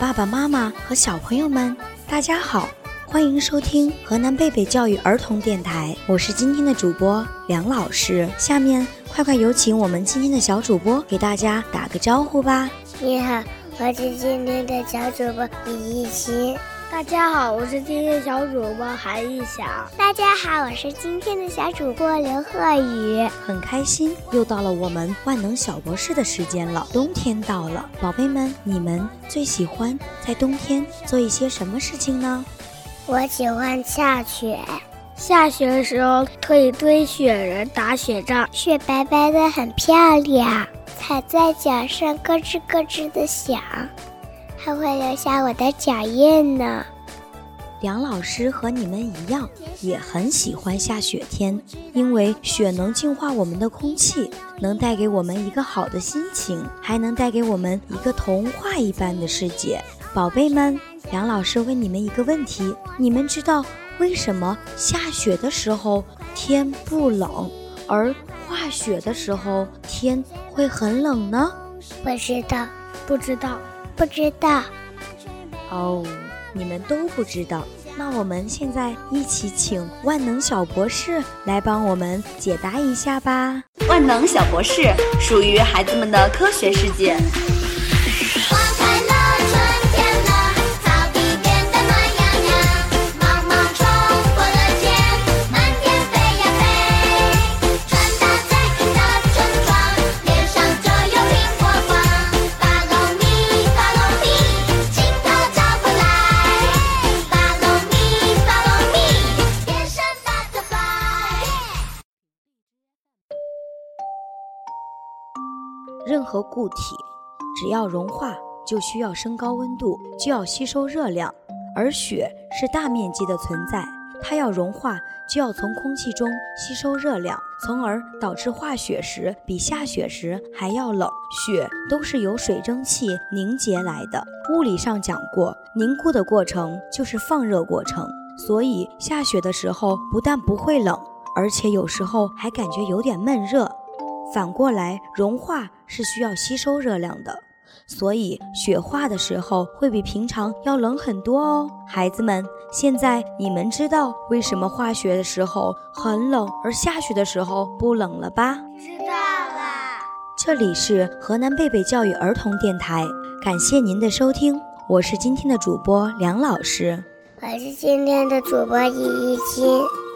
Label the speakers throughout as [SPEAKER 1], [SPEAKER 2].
[SPEAKER 1] 爸爸妈妈和小朋友们，大家好，欢迎收听河南贝贝教育儿童电台，我是今天的主播梁老师。下面快快有请我们今天的小主播给大家打个招呼吧。
[SPEAKER 2] 你好，我是今天的小主播李一琴。
[SPEAKER 3] 大家好，我是今天的小主播韩艺翔。
[SPEAKER 2] 大家好，我是今天的小主播刘鹤宇。
[SPEAKER 1] 很开心，又到了我们万能小博士的时间了。冬天到了，宝贝们，你们最喜欢在冬天做一些什么事情呢？
[SPEAKER 2] 我喜欢下雪，
[SPEAKER 3] 下雪的时候可以堆雪人、打雪仗，
[SPEAKER 2] 雪白白的很漂亮，踩在脚上咯吱咯吱的响。还会留下我的脚印呢。
[SPEAKER 1] 梁老师和你们一样，也很喜欢下雪天，因为雪能净化我们的空气，能带给我们一个好的心情，还能带给我们一个童话一般的世界。宝贝们，梁老师问你们一个问题：你们知道为什么下雪的时候天不冷，而化雪的时候天会很冷呢？
[SPEAKER 2] 不知道，
[SPEAKER 3] 不知道。
[SPEAKER 2] 不知道
[SPEAKER 1] 哦，你们都不知道。那我们现在一起请万能小博士来帮我们解答一下吧。
[SPEAKER 4] 万能小博士属于孩子们的科学世界。
[SPEAKER 1] 任何固体只要融化，就需要升高温度，就要吸收热量。而雪是大面积的存在，它要融化，就要从空气中吸收热量，从而导致化雪时比下雪时还要冷。雪都是由水蒸气凝结来的。物理上讲过，凝固的过程就是放热过程。所以下雪的时候不但不会冷，而且有时候还感觉有点闷热。反过来，融化是需要吸收热量的，所以雪化的时候会比平常要冷很多哦。孩子们，现在你们知道为什么化雪的时候很冷，而下雪的时候不冷了吧？
[SPEAKER 2] 知道了。
[SPEAKER 1] 这里是河南贝贝教育儿童电台，感谢您的收听，我是今天的主播梁老师，
[SPEAKER 2] 我是今天的主播李一清。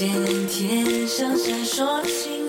[SPEAKER 1] 见
[SPEAKER 5] 天上闪烁星星，它。